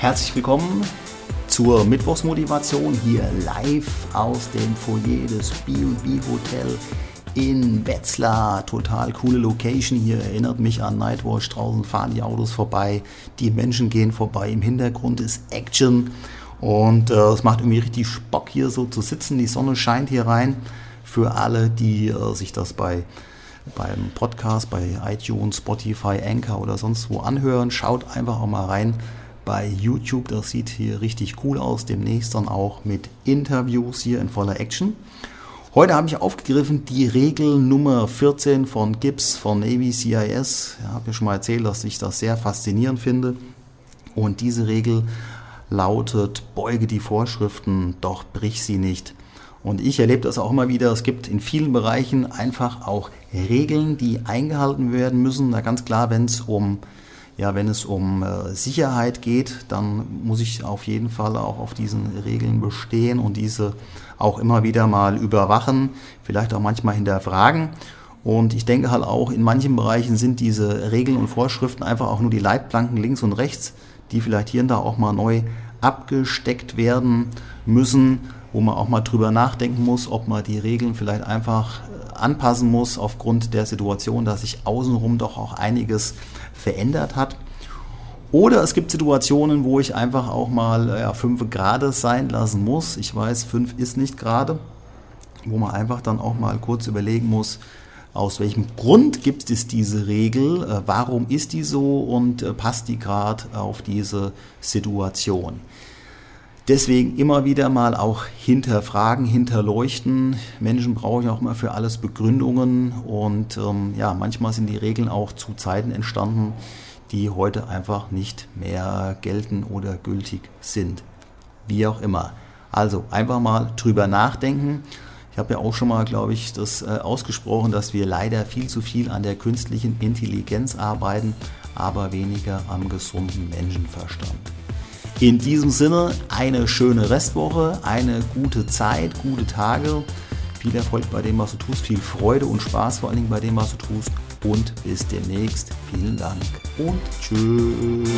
herzlich willkommen zur Mittwochsmotivation hier live aus dem Foyer des B&B Hotel in Wetzlar. Total coole Location hier, erinnert mich an Nightwatch. Draußen fahren die Autos vorbei, die Menschen gehen vorbei. Im Hintergrund ist Action und äh, es macht irgendwie richtig Bock hier so zu sitzen. Die Sonne scheint hier rein. Für alle, die äh, sich das bei beim Podcast, bei iTunes, Spotify, Anchor oder sonst wo anhören, schaut einfach auch mal rein bei YouTube. Das sieht hier richtig cool aus. Demnächst dann auch mit Interviews hier in voller Action. Heute habe ich aufgegriffen die Regel Nummer 14 von Gibbs von Navy CIS. Ich habe ja schon mal erzählt, dass ich das sehr faszinierend finde. Und diese Regel lautet, beuge die Vorschriften, doch brich sie nicht. Und ich erlebe das auch immer wieder. Es gibt in vielen Bereichen einfach auch Regeln, die eingehalten werden müssen. Da ganz klar, wenn es um ja, wenn es um äh, Sicherheit geht, dann muss ich auf jeden Fall auch auf diesen Regeln bestehen und diese auch immer wieder mal überwachen, vielleicht auch manchmal hinterfragen. Und ich denke halt auch, in manchen Bereichen sind diese Regeln und Vorschriften einfach auch nur die Leitplanken links und rechts, die vielleicht hier und da auch mal neu abgesteckt werden müssen, wo man auch mal drüber nachdenken muss, ob man die Regeln vielleicht einfach äh, anpassen muss aufgrund der Situation, dass sich außenrum doch auch einiges verändert hat. Oder es gibt Situationen, wo ich einfach auch mal ja, 5 Grad sein lassen muss. Ich weiß, 5 ist nicht gerade. Wo man einfach dann auch mal kurz überlegen muss, aus welchem Grund gibt es diese Regel, äh, warum ist die so und äh, passt die gerade auf diese Situation. Deswegen immer wieder mal auch hinterfragen, hinterleuchten. Menschen brauchen auch immer für alles Begründungen und ähm, ja, manchmal sind die Regeln auch zu Zeiten entstanden, die heute einfach nicht mehr gelten oder gültig sind. Wie auch immer. Also einfach mal drüber nachdenken. Ich habe ja auch schon mal, glaube ich, das äh, ausgesprochen, dass wir leider viel zu viel an der künstlichen Intelligenz arbeiten, aber weniger am gesunden Menschenverstand. In diesem Sinne eine schöne Restwoche, eine gute Zeit, gute Tage. Viel Erfolg bei dem, was du tust, viel Freude und Spaß vor allen Dingen bei dem, was du tust. Und bis demnächst. Vielen Dank und tschüss.